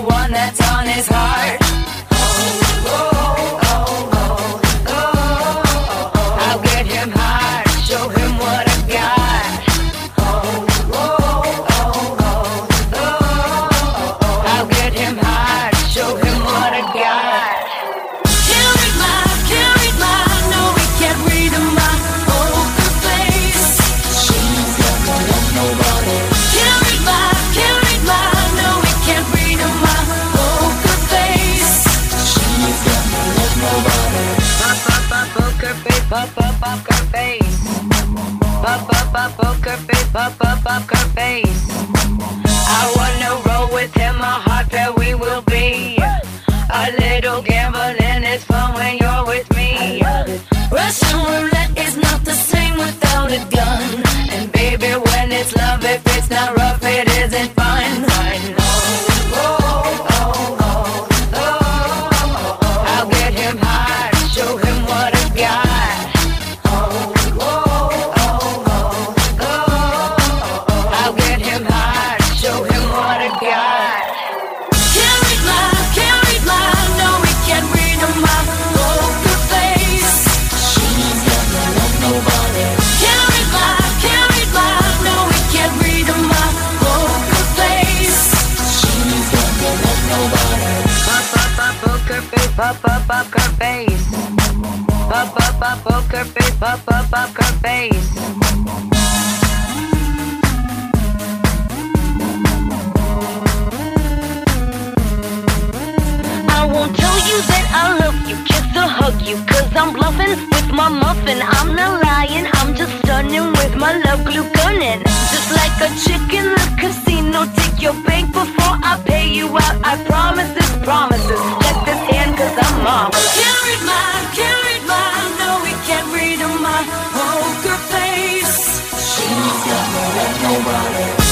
one that's on his loaded gun. And baby, when it's love, if it's not rough. show you that I love you, kiss or hug you, cause I'm bluffing with my muffin. I'm not lying, I'm just stunning with my love glue gunning. Just like a chick in the casino, take your bank before I pay you out. I promise this promises. Check this hand, cause I'm mom. Can't read mine, can't read mine, no, we can't read my poker face. She's got more like nobody.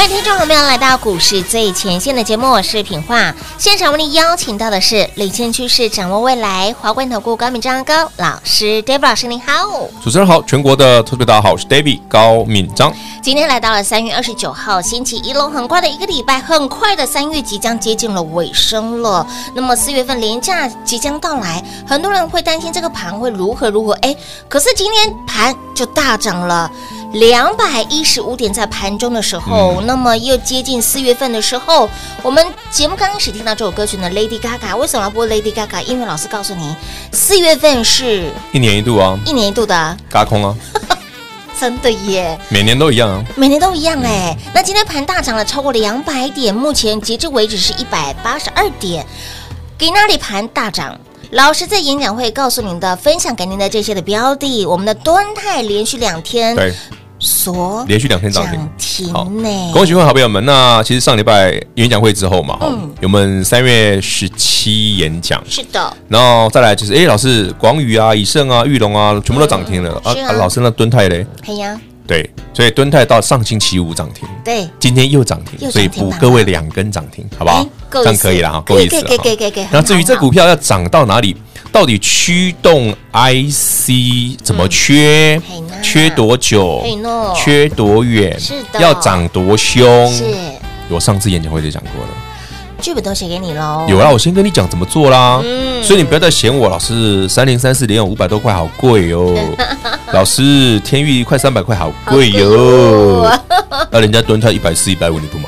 各位听众朋友们来到股市最前线的节目，我是品化。现场为您邀请到的是领先趋势、掌握未来华冠投顾高敏章高老师，David 老师您好。主持人好，全国的特别大家好，我是 David 高敏章。今天来到了三月二十九号星期一龙，很快的一个礼拜，很快的三月即将接近了尾声了。那么四月份连假即将到来，很多人会担心这个盘会如何如何？哎，可是今天盘就大涨了。两百一十五点，在盘中的时候，嗯、那么又接近四月份的时候，我们节目刚开始听到这首歌曲呢，Lady Gaga 为什么要播 Lady Gaga？因为老师告诉你，四月份是一年一度啊，一年一度的嘎空啊，真的耶，每年都一样啊，每年都一样哎。嗯、那今天盘大涨了超过两百点，目前截至为止是一百八十二点，给那里盘大涨。老师在演讲会告诉您的，分享给您的这些的标的，我们的端泰连续两天对。锁连续两天涨停，好，恭喜各位好朋友们。那其实上礼拜演讲会之后嘛，哈、嗯，我们三月十七演讲，是的，然后再来就是，哎，老师，广宇啊、以盛啊、玉龙啊，全部都涨停了、嗯、啊，啊。老师，那敦泰嘞？哎呀，对，所以敦泰到上星期五涨停，对，今天又涨停，所以补各位两根涨停，好不好？这样可以了哈，够意思了。给给给给。那至于这股票要涨到哪里？到底驱动 IC 怎么缺？嗯、缺多久？缺多远？是的，要涨多凶？是。我上次演讲会就讲过了。剧本都写给你喽。有啊，我先跟你讲怎么做啦。嗯，所以你不要再嫌我，老师三零三四连五百多块好贵哦。老师天钰快三百块好贵哟。那人家蹲泰一百四一百五你不买？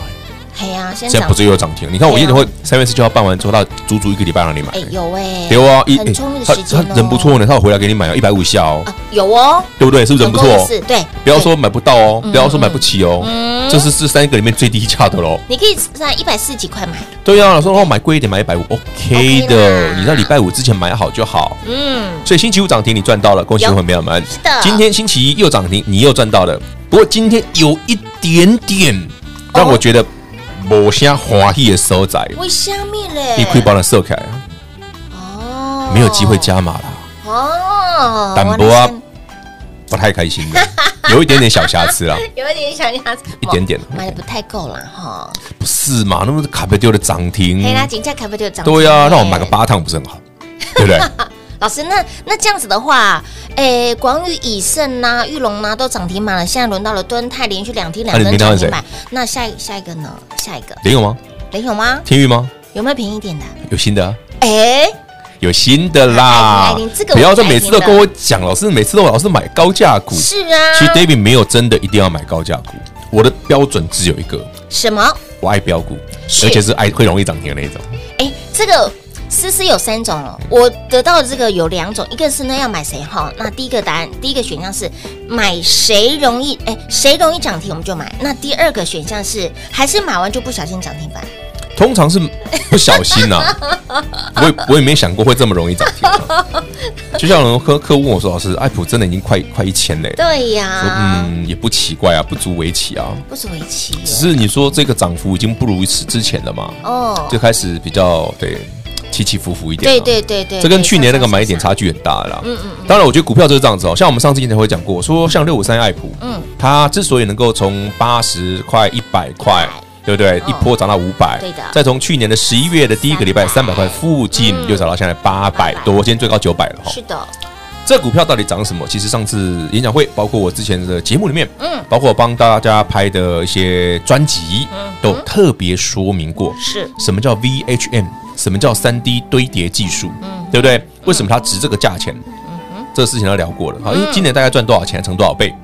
哎呀，现在不是又涨停？你看我业会三月十九号办完之后，他足足一个礼拜让你买。哎，有哎，有啊，一很充裕的时间哦。他人不错呢，他有回来给你买了，一百五以下哦。有哦，对不对？是不是人不错？是，对。不要说买不到哦，不要说买不起哦，这是这三个里面最低价的喽。你可以在一百四十几块买。对啊，老师的话买贵一点，买一百五，OK 的。你在礼拜五之前买好就好。嗯。所以星期五涨停你赚到了，恭喜各位朋友们。是的。今天星期一又涨停，你又赚到了。不过今天有一点点让我觉得。无啥欢喜的所在，为什么嘞？你可以帮他设开啊。哦，没有机会加码了。哦，淡薄啊，不太开心的，有一点点小瑕疵啦。有一点小瑕疵，一点点，买的不太够了哈。不是嘛？那么卡贝丢的涨停，嘿啦，金价卡贝丢涨停。对呀，那我买个八趟不是很好？对不对？老师，那那这样子的话，诶，广宇、以盛呐、玉龙呐都涨停板了，现在轮到了敦泰，连续两天两根涨停板。那下一下一个呢？下一个联咏吗？联咏吗？天宇吗？有没有便宜一点的？有新的啊？哎，有新的啦！不要再每次都跟我讲，老师每次都老是买高价股。是啊，其实 David 没有真的一定要买高价股，我的标准只有一个。什么？我爱标股，而且是爱会容易涨停的那种。哎，这个。思思有三种哦，我得到的这个有两种，一个是呢要买谁哈？那第一个答案，第一个选项是买谁容易哎，谁容易涨停我们就买。那第二个选项是还是买完就不小心涨停板？通常是不小心呐、啊，我也我也没想过会这么容易涨停、啊。就像有人客客户问我说：“老师，爱普真的已经快快一千嘞。”对呀，嗯，也不奇怪啊，不足为奇啊，不足为奇。只是你说这个涨幅已经不如此之前了嘛？哦，就开始比较对。起起伏伏一点，对对对对，这跟去年那个买点差距很大了。嗯嗯，当然，我觉得股票就是这样子哦。像我们上次经常会讲过，说像六五三爱普，嗯，它之所以能够从八十块、一百块，对不对？一波涨到五百，对的。再从去年的十一月的第一个礼拜三百块附近，又涨到现在八百多，今天最高九百了哈。是的，这股票到底涨什么？其实上次演讲会，包括我之前的节目里面，嗯，包括我帮大家拍的一些专辑，嗯，都特别说明过，是什么叫 VHM。什么叫三 D 堆叠技术？嗯，对不对？为什么它值这个价钱？嗯哼，这个事情都聊过了。好，因为今年大概赚多少钱，成多少倍？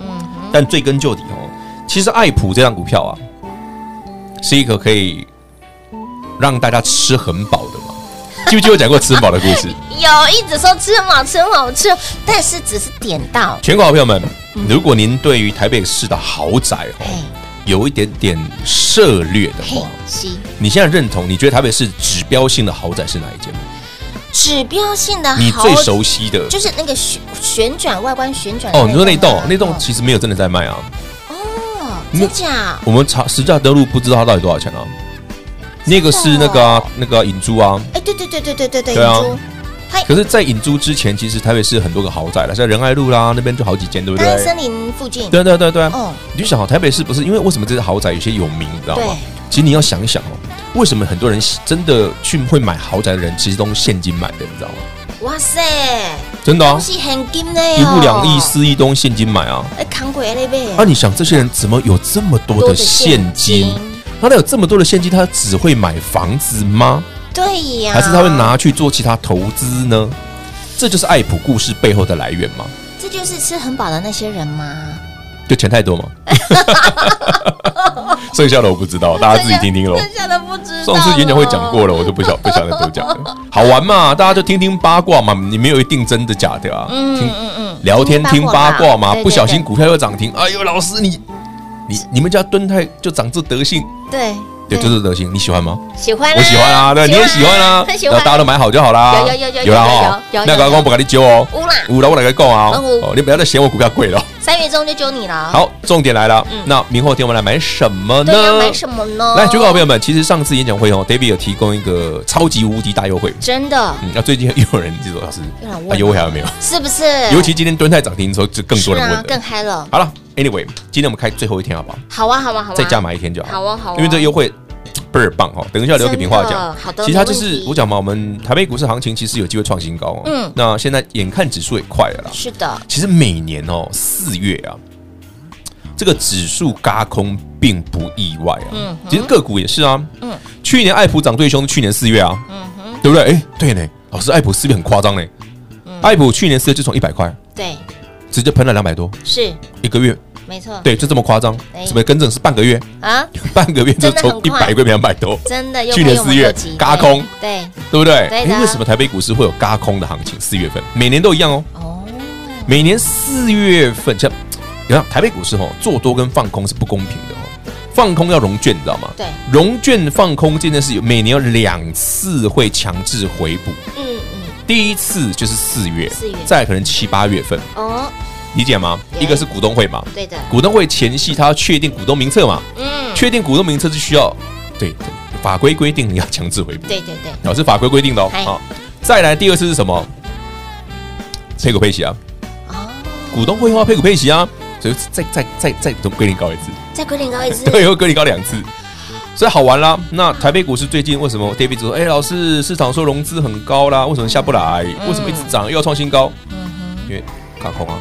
嗯哼，但追根究底哦，其实爱普这张股票啊，是一个可以让大家吃很饱的嘛。记不记得我讲过吃很饱的故事？有，一直说吃很饱，吃很好吃，但是只是点到。全国好朋友们，如果您对于台北市的豪宅哦。有一点点涉略的话，你现在认同？你觉得台北市指标性的豪宅是哪一间？指标性的，你最熟悉的，就是那个旋旋转外观旋转。哦，你说那栋，那栋其实没有真的在卖啊。哦，真假？我们查实价登录，不知道它到底多少钱啊？那个是那个那个引珠啊？哎，对对对对对对对，引租。可是，在引租之前，其实台北市很多个豪宅了，像仁爱路啦，那边就好几间，对不对？森林附近。对对对对。哦，你就想，台北市不是因为为什么这些豪宅有些有名，你知道吗？其实你要想一想哦，为什么很多人真的去会买豪宅的人，其实都是现金买的，你知道吗？哇塞，真的啊，是现金的，一部两亿、四亿都用现金买啊！哎，扛过来那边。那你想，这些人怎么有这么多的现金？他有这么多的现金，他只会买房子吗？对呀，还是他会拿去做其他投资呢？这就是爱普故事背后的来源吗？这就是吃很饱的那些人吗？就钱太多吗？剩下的我不知道，大家自己听听喽。剩下的不知道。上次演讲会讲过了，我就不想不想再多讲了。好玩嘛，大家就听听八卦嘛。你没有一定真的假的啊？嗯嗯嗯，聊天听八卦嘛。不小心股票又涨停，哎呦，老师你你你们家敦泰就长这德性？对。对，就是德行，你喜欢吗？喜欢，我喜欢啊，对，你也喜欢啊，那大家都买好就好啦。有有有有有啦哈，那个我不跟你揪哦，五啦，五啦，我来跟你讲啊，哦，你不要再嫌我股票贵了。三月中就揪你了。好，重点来了，那明后天我们来买什么呢？要买什么呢？来，九个好朋友们，其实上次演讲会哦，David 有提供一个超级无敌大优惠，真的。那最近又有人记住老师，啊，优惠还有没有？是不是？尤其今天蹲泰涨停的时候，就更多人问，更嗨了。好了。Anyway，今天我们开最后一天好不好？好啊，好啊，好啊，再加码一天就好。好啊，好啊，因为这个优惠 倍儿棒哦。等一下留给平话讲。好的，其实它就是我讲嘛，我们台北股市行情其实有机会创新高。嗯，那现在眼看指数也快了啦。是的，其实每年哦四月啊，这个指数嘎空并不意外啊。嗯，其实个股也是啊。嗯，去年爱普涨最凶，去年四月啊。嗯哼，对不对？哎，对呢。老师，爱普四月很夸张呢。爱普去年四月就从一百块，对，直接喷了两百多，是一个月。没错，对，就这么夸张。什么更正是半个月啊？半个月就从一百变两百多，真的。去年四月嘎空，对，对不对？哎为什么台北股市会有嘎空的行情？四月份每年都一样哦。哦，每年四月份像你看台北股市哦，做多跟放空是不公平的哦。放空要融券，你知道吗？对，融券放空这件事有每年有两次会强制回补。嗯嗯，第一次就是四月，四月，再可能七八月份。哦。理解吗？一个是股东会嘛，对的。股东会前夕，他要确定股东名册嘛，嗯，确定股东名册是需要，对，法规规定你要强制回补，对对对，老，是法规规定的哦。好，再来第二次是什么？配股配息啊，哦，股东会的话配股配息啊，所以再再再再规定高一次，再规定高一次，对，又规定高两次，所以好玩啦。那台北股市最近为什么？David 说，哎，老师市场说融资很高啦，为什么下不来？为什么一直涨又要创新高？嗯哼，因为卡空啊。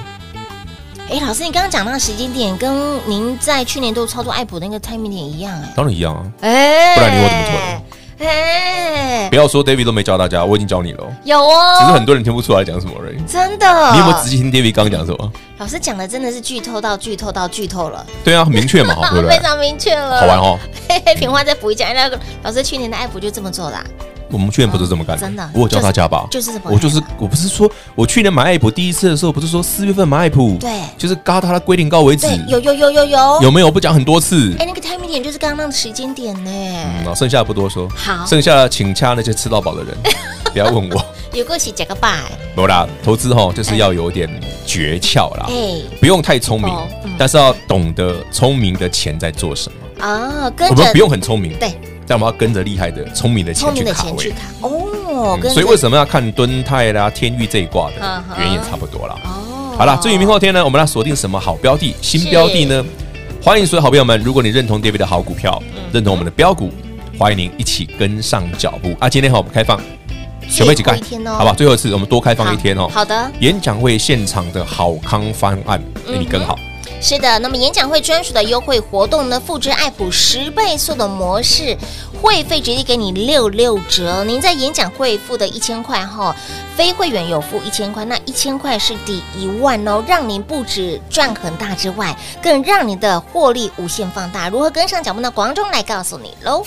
哎，老师，你刚刚讲那个时间点，跟您在去年都操作爱普那个 timing 点一样哎，当然一样啊，哎，不然你我怎么做的？哎，不要说 David 都没教大家，我已经教你了，有哦，只是很多人听不出来讲什么而已。真的，你有没有仔细听 David 刚刚讲什么？老师讲的真的是剧透到剧透到剧透了，对啊，很明确嘛，对不对？非常明确了，好玩哦。嘿嘿，平花再补一讲，那个老师去年的爱普就这么做的。我们去年不是这么干，真的。我有教大家吧，就是我就是我不是说我去年买爱普第一次的时候，不是说四月份买爱普，对，就是嘎它的规定高为止。有有有有有，有没有不讲很多次？哎，那个 timing 点就是刚刚那个时间点呢。嗯，剩下的不多说。好，剩下的请掐那些吃到饱的人，不要问我。有过去讲个拜。没啦，投资哈就是要有点诀窍啦，哎，不用太聪明，但是要懂得聪明的钱在做什么啊。我们不用很聪明，对。但我们要跟着厉害的、聪明的钱去卡位哦，所以为什么要看敦泰啦、天域这一卦的原因也差不多了哦。好了，至于明后天呢，我们要锁定什么好标的、新标的呢？欢迎所有好朋友们，如果你认同 David 的好股票，认同我们的标股，欢迎您一起跟上脚步啊！今天好，我们开放小妹几盖，好吧？最后一次，我们多开放一天哦。好的，演讲会现场的好康方案，给你更好。是的，那么演讲会专属的优惠活动呢？复制爱普十倍速的模式，会费直接给你六六折。您在演讲会付的一千块哈，非会员有付一千块，那一千块是抵一万哦，让您不止赚很大之外，更让您的获利无限放大。如何跟上脚步呢？广中来告诉你喽。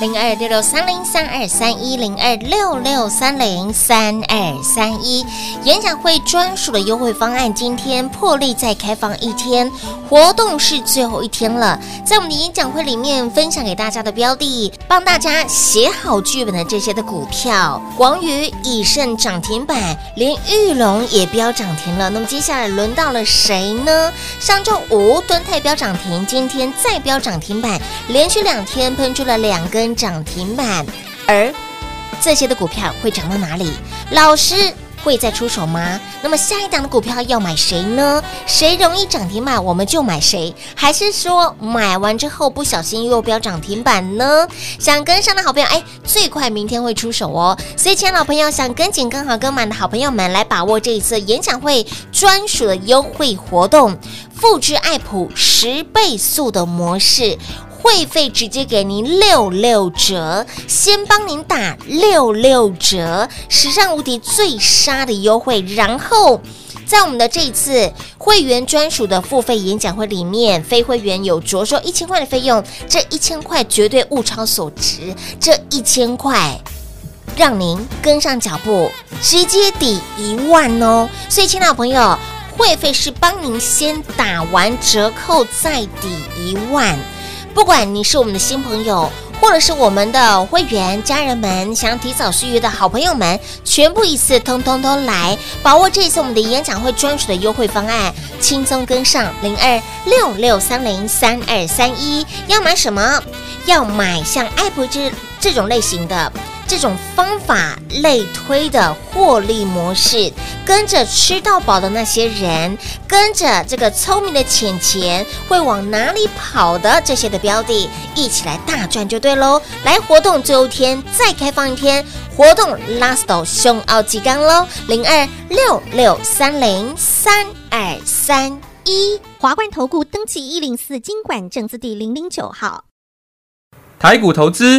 零二六六三零三二三一零二六六三零三二三一，演讲会专属的优惠方案，今天破例再开放一天，活动是最后一天了。在我们的演讲会里面分享给大家的标的，帮大家写好剧本的这些的股票，广宇、以盛涨停板，连玉龙也飙涨停了。那么接下来轮到了谁呢？上周五敦泰飙涨停，今天再飙涨。停板，连续两天喷出了两根涨停板，而这些的股票会涨到哪里？老师会再出手吗？那么下一档的股票要买谁呢？谁容易涨停板，我们就买谁？还是说买完之后不小心又飙涨停板呢？想跟上的好朋友，哎，最快明天会出手哦。所以，亲爱老朋友，想跟紧、跟好、跟满的好朋友们，来把握这一次演讲会专属的优惠活动。复制爱普十倍速的模式，会费直接给您六六折，先帮您打六六折，史上无敌最杀的优惠。然后在我们的这一次会员专属的付费演讲会里面，非会员有着收一千块的费用，这一千块绝对物超所值，这一千块让您跟上脚步，直接抵一万哦。所以，亲爱的朋友。会费是帮您先打完折扣再抵一万，不管你是我们的新朋友，或者是我们的会员家人们，想提早续约的好朋友们，全部一次通通都来把握这一次我们的演讲会专属的优惠方案，轻松跟上零二六六三零三二三一，要买什么？要买像爱普这这种类型的。这种方法类推的获利模式，跟着吃到饱的那些人，跟着这个聪明的钱钱会往哪里跑的这些的标的，一起来大赚就对喽！来活动最后一天再开放一天，活动 last 熊奥吉刚喽，零二六六三零三二三。一。华冠投顾登记一零四金管证字第零零九号。台股投资。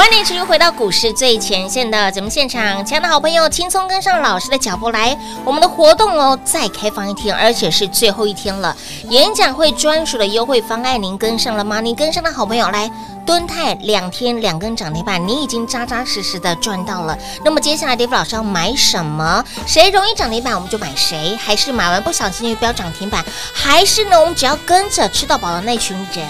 欢迎持续回到股市最前线的节目现场，亲爱的好朋友，轻松跟上老师的脚步来。我们的活动哦，再开放一天，而且是最后一天了。演讲会专属的优惠方案，您跟上了吗？您跟上的好朋友来。敦泰两天两根涨停板，你已经扎扎实实的赚到了。那么接下来，David 老师要买什么？谁容易涨停板，我们就买谁？还是买完不小心就飙涨停板？还是呢？我们只要跟着吃到饱的那群人，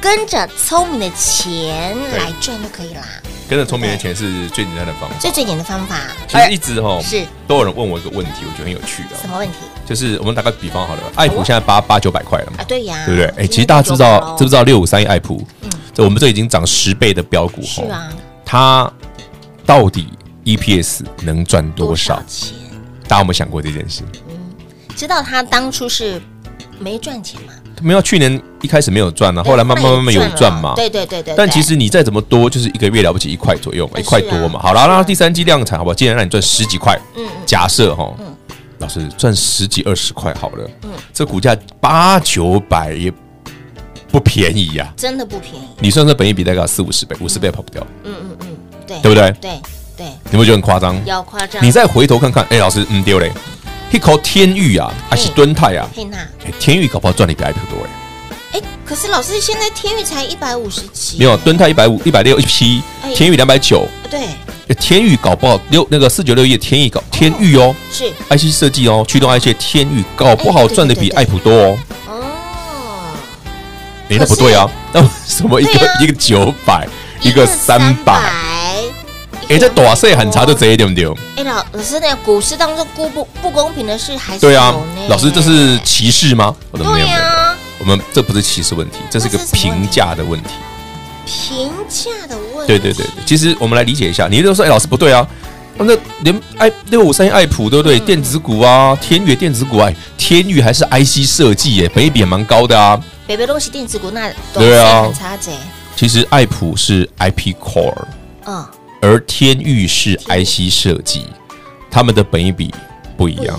跟着聪明的钱来赚就可以啦。跟着聪明的钱是最简单的方法，最最简单的方法。其实一直哈、哦、是都有人问我一个问题，我觉得很有趣的。什么问题？就是我们打个比方好了，爱普现在八八九百块了嘛？啊，对呀，对不对？哎，其实大家知道知不知道六五三一爱普？嗯。我们这已经涨十倍的标股，是啊，它到底 EPS 能赚多少钱？大家有没有想过这件事？嗯，知道它当初是没赚钱吗？没有，去年一开始没有赚呢，后来慢慢慢慢有赚嘛。对对对对。但其实你再怎么多，就是一个月了不起一块左右嘛，一块多嘛。好了，那第三季量产好不好？既然让你赚十几块，嗯，假设哈，老师赚十几二十块好了，嗯，这股价八九百也。不便宜呀，真的不便宜。你算算本益比大概四五十倍，五十倍跑不掉。嗯嗯嗯，对，对不对？对对，你会觉得很夸张？要夸张。你再回头看看，哎，老师，嗯，丢嘞，一口天域啊，还是敦泰啊？天域搞不好赚的比爱普多哎。哎，可是老师现在天钰才一百五十七，没有，敦泰一百五一百六一批，天钰两百九。对，天钰搞不好六那个四九六一天钰搞天钰哦，是 IC 设计哦，驱动 IC 天钰搞不好赚的比爱普多哦。哎，那不对啊！那什么一个一个九百，一个三百，哎，这短线很差，就这一点点。哎，老老师，那股市当中不不不公平的事还是对啊？老师，这是歧视吗？我的没有没有，我们这不是歧视问题，这是一个评价的问题。评价的问题。对对对对，其实我们来理解一下，你就说，哎，老师不对啊，那连爱六五三爱普对不对？电子股啊，天宇电子股哎，天宇还是 IC 设计耶，本益比也蛮高的啊。北北东西电子股那对啊，其实爱普是 IP Core，嗯，而天域是 IC 设计，他们的本益比不一样。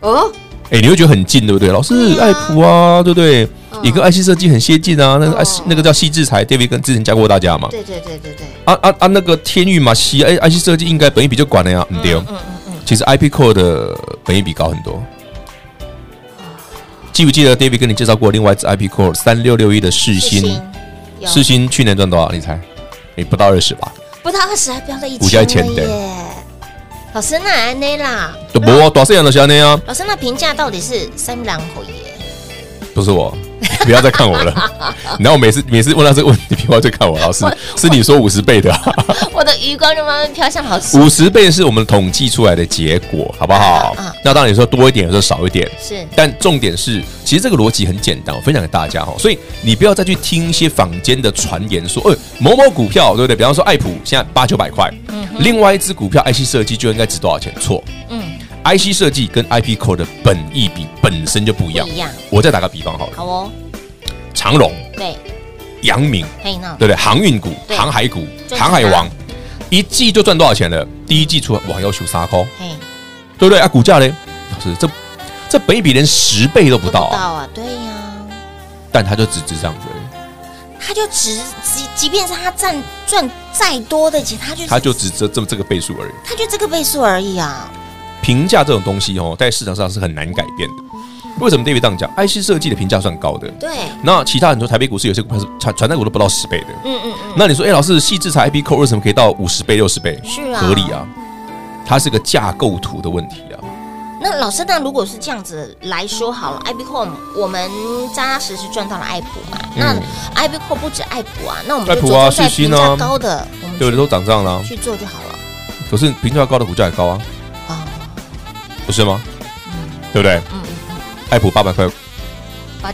哦，哎，你会觉得很近，对不对？老师，爱普啊，对不对？一个 IC 设计很接近啊，那个 IC 那个叫细制材，David 跟之前教过大家嘛。对对对对对。啊啊啊！那个天域嘛，矽哎，IC 设计应该本益比就管了呀，嗯对。嗯嗯嗯。其实 IP Core 的本益比高很多。记不记得 David 跟你介绍过另外一只 IP Core 三六六一的世新？世新去年赚多少？你猜？你不到二十吧？不到二十还飙到一千了耶！老师那安内啦？不，多少样的是安内啊？老师那评价到底是三两口耶？不是我，不要再看我了。然后我每次每次问到这个问题，你不要再看我，老师 是你说五十倍的，我的余光就慢慢飘向老师。五十倍是我们统计出来的结果，好不好？那当然你说多一点，有时候少一点，是。但重点是，其实这个逻辑很简单，我分享给大家哈。所以你不要再去听一些坊间的传言，说，哎，某某股票对不对？比方说爱普现在八九百块，另外一只股票 IC 设计就应该值多少钱？错，嗯。IC 设计跟 IP Core 的本意比本身就不一样。一样。我再打个比方好了。好哦。长荣。对。阳明。对不对？航运股、航海股、航海王，一季就赚多少钱了？第一季出来哇，要求三高。对不对啊？股价呢？老师，这这本益比连十倍都不到啊！到啊，对呀。但他就只值这样子。他就只即即便是他赚赚再多的钱，他就他就只值这么这个倍数而已。他就这个倍数而已啊。评价这种东西哦，在市场上是很难改变的。为什么 David 这样讲？IC 设计的评价算高的，对。那其他很多台北股市有些股票是传传单股都不到十倍的，嗯嗯嗯。那你说，哎，老师，细智财 IP Core 为什么可以到五十倍、六十倍？是啊，合理啊。它是个架构图的问题啊。那老师，那如果是这样子来说好了，IP Core 我们扎扎实实赚到了爱普嘛？那 IP Core 不止爱普啊，那我们就做在评价高的，对的都涨涨了，去做就好了。可是评价高的股价也高啊。不是吗？嗯，对不对？嗯嗯嗯。爱普八百块，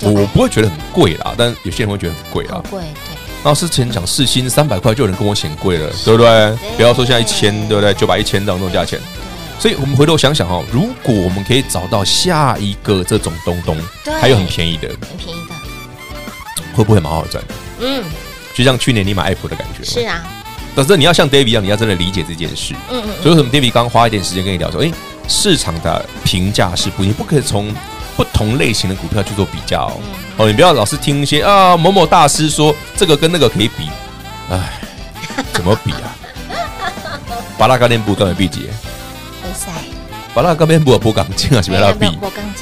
我我不会觉得很贵啦，但有些人会觉得很贵啊。贵，对。那之前讲四星三百块就有人跟我嫌贵了，对不对？不要说现在一千，对不对？九百一千这种价钱。所以我们回头想想哦，如果我们可以找到下一个这种东东，还有很便宜的，很便宜的，会不会蛮好赚？嗯，就像去年你买爱普的感觉。是啊。但是你要像 David 一样，你要真的理解这件事。嗯嗯。所以为什么 David 刚花一点时间跟你聊说，哎。市场的评价是不，你不可以从不同类型的股票去做比较哦。哦，你不要老是听一些啊某某大师说这个跟那个可以比，哎，怎么比啊？巴拉高电布跟比几？巴拉高电布不敢进啊，是不要比。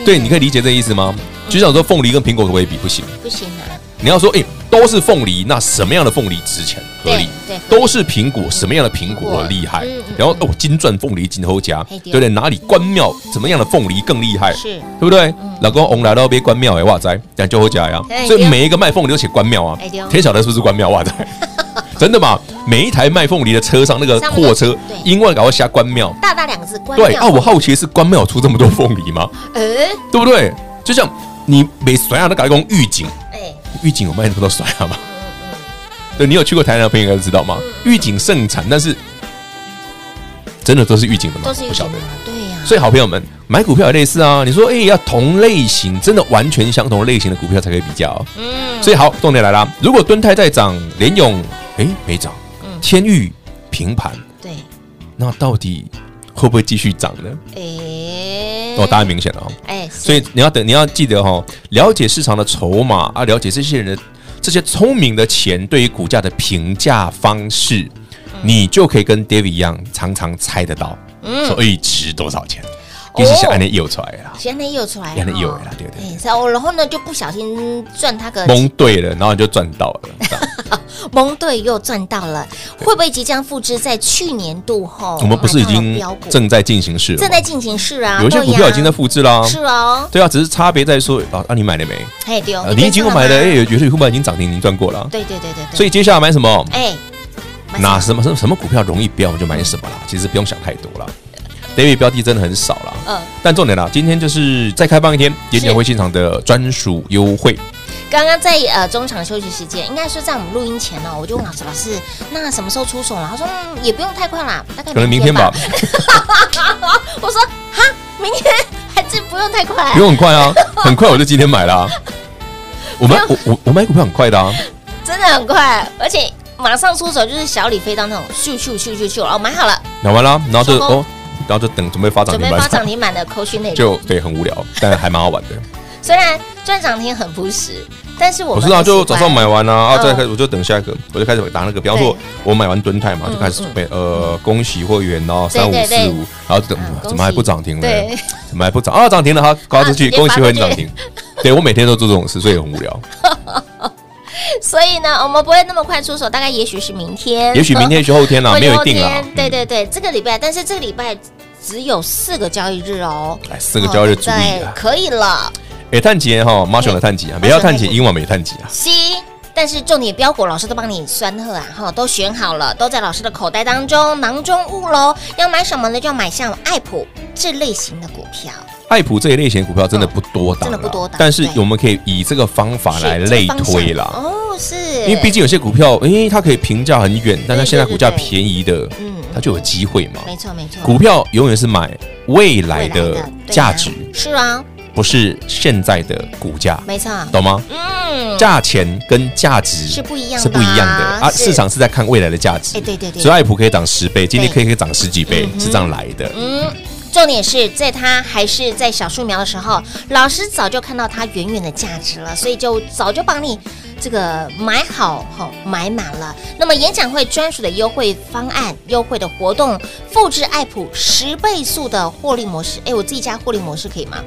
对，你可以理解这意思吗？就像说凤梨跟苹果可不可以比？不行，不行啊。你要说，哎，都是凤梨，那什么样的凤梨值钱合理？对，都是苹果，什么样的苹果厉害？然后哦，金钻凤梨金猴夹，对不对？哪里关庙？怎么样的凤梨更厉害？是，对不对？老公，我们来到边关庙哎，哇塞，讲就后家呀。所以每一个卖凤梨都写关庙啊，可以晓得是不是关庙？哇塞，真的吗？每一台卖凤梨的车上那个货车，因为搞到下关庙，大大两个字关庙。对啊，我好奇是关庙出这么多凤梨吗？呃，对不对？就像你每甩下都搞一公预警。玉井我卖那么多甩好吗？对，你有去过台南的朋友应该知道吗？预警盛产，但是真的都是预警的吗？都是玉井的，对呀。所以好朋友们买股票也类似啊，你说哎，要同类型，真的完全相同类型的股票才可以比较。嗯。所以好，重点来了，如果敦泰在涨，联咏哎没涨，天域平盘，对，那到底会不会继续涨呢？哎。哦，答案明显了哦。哎，所以你要等，你要记得哈，了解市场的筹码啊，了解这些人的这些聪明的钱对于股价的评价方式，你就可以跟 David 一样，常常猜得到，所以值多少钱。就是像安内又出来了，安内又出来了，安内又来了，对对。然后呢，就不小心赚他个蒙对了，然后你就赚到了，蒙对又赚到了，会不会即将复制在去年度后？我们不是已经正在进行式，正在进行式啊，有些股票已经在复制啦，是哦，对啊，只是差别在说啊，那，你买了没？哎，对，你已经买了，哎，有些股票已经涨停，已经赚过了，对对对对，所以接下来买什么？哎，哪什么什么什么股票容易飙，我们就买什么啦，其实不用想太多了。David 标的真的很少了，嗯，但重点啦，今天就是再开放一天，点点会现场的专属优惠。刚刚在呃中场休息时间，应该是在我们录音前呢，我就问老师老师，那什么时候出手了？他说也不用太快啦，大概可能明天吧。我说哈，明天还真不用太快，不用很快啊，很快我就今天买了。我买我我我买股票很快的啊，真的很快，而且马上出手就是小李飞刀那种咻咻咻咻咻哦，买好了，买完了，然后就哦。然后就等准备发涨停板，准备发涨停板的扣讯内容就对，很无聊，但还蛮好玩的。虽然赚涨停很朴实，但是我不知道，就早上买完啊，啊，再开始我就等下一个，我就开始打那个，比方说我买完蹲泰嘛，就开始准备呃，恭喜会员哦，三五四五，然后等怎么还不涨停呢？怎么还不涨啊？涨停了，哈，挂出去，恭喜会员涨停。对，我每天都做这种事，所以很无聊。所以呢，我们不会那么快出手，大概也许是明天，也许明天，也许后天了，没有一定了。对对对，这个礼拜，但是这个礼拜只有四个交易日哦。来，四个交易日足以了可以了。哎，探级哈，马上的探级啊，不要探级，英文没探级啊。C，但是重点标股老师都帮你算好啊，哈，都选好了，都在老师的口袋当中，囊中物喽。要买什么呢？就要买像爱普这类型的股票。爱普这一类型股票真的不多档，真的不多档。但是我们可以以这个方法来类推啦。哦，是。因为毕竟有些股票，诶，它可以评价很远，但它现在股价便宜的，嗯，它就有机会嘛。没错，没错。股票永远是买未来的价值。是啊。不是现在的股价，没错，懂吗？嗯，价钱跟价值是不一样的，是不一样的啊！市场是在看未来的价值，哎，对对对，所以爱普可以涨十倍，今天可以可以涨十几倍，是这样来的。嗯，重点是在它还是在小树苗的时候，老师早就看到它远远的价值了，所以就早就帮你。这个买好买满了，那么演讲会专属的优惠方案、优惠的活动，复制爱普十倍速的获利模式。哎，我自己加获利模式可以吗？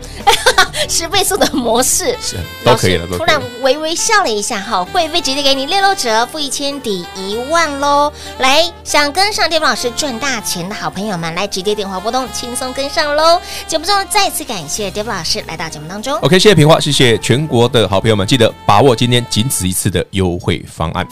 十倍速的模式是都可以了。突然微微笑了一下，哈，会费直接给你六六折，付一千抵一万喽。来，想跟上 David 老师赚大钱的好朋友们，来直接电话拨通，轻松跟上喽。节目中再次感谢 David 老师来到节目当中。OK，谢谢平花，谢谢全国的好朋友们，记得把握今天仅此。一次的优惠方案，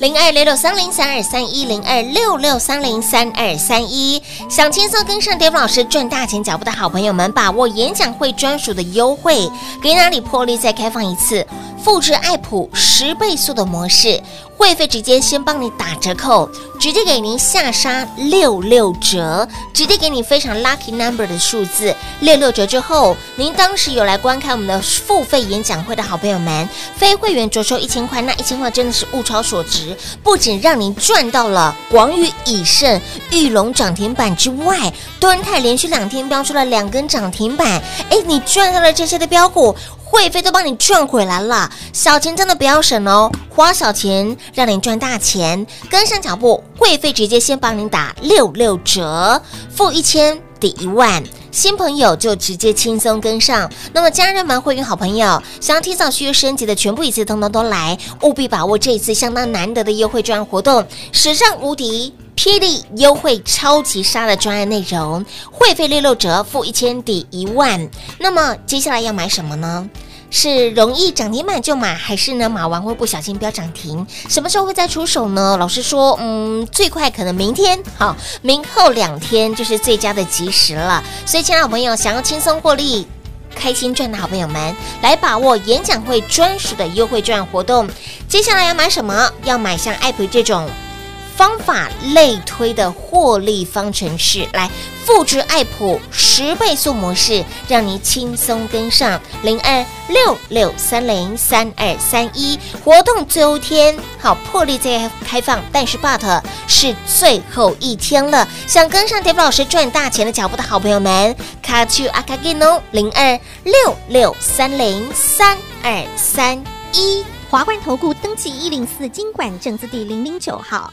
零二六六三零三二三一零二六六三零三二三一，想轻松跟上 David 老师赚大钱脚步的好朋友们，把握演讲会专属的优惠，给哪里破例再开放一次，复制爱普十倍速的模式。会费直接先帮你打折扣，直接给您下杀六六折，直接给你非常 lucky number 的数字六六折之后，您当时有来观看我们的付费演讲会的好朋友们，非会员着收一千块，那一千块真的是物超所值，不仅让您赚到了广宇、以盛、玉龙涨停板之外，敦泰连续两天标出了两根涨停板，哎，你赚到了这些的标股。会费都帮你赚回来了，小钱真的不要省哦，花小钱让你赚大钱，跟上脚步，会费直接先帮你打六六折，付一千抵一万，新朋友就直接轻松跟上。那么家人们、会员好朋友，想要提早续约升级的，全部一次通通都来，务必把握这一次相当难得的优惠专案活动，史上无敌。霹雳优惠超级杀的专案内容，会费六六折，付一千抵一万。那么接下来要买什么呢？是容易涨停买就买，还是呢买完会不小心飙涨停？什么时候会再出手呢？老实说，嗯，最快可能明天，好，明后两天就是最佳的吉时了。所以，亲爱的朋友，想要轻松获利、开心赚的好朋友们，来把握演讲会专属的优惠券活动。接下来要买什么？要买像爱普这种。方法类推的获利方程式，来复制爱普十倍速模式，让你轻松跟上。零二六六三零三二三一活动最后一天，好破例再开放，但是 but 是最后一天了。想跟上 d a v i 老师赚大钱的脚步的好朋友们，卡丘阿卡吉侬零二六六三零三二三一华冠投顾登记一零四金管证字第零零九号。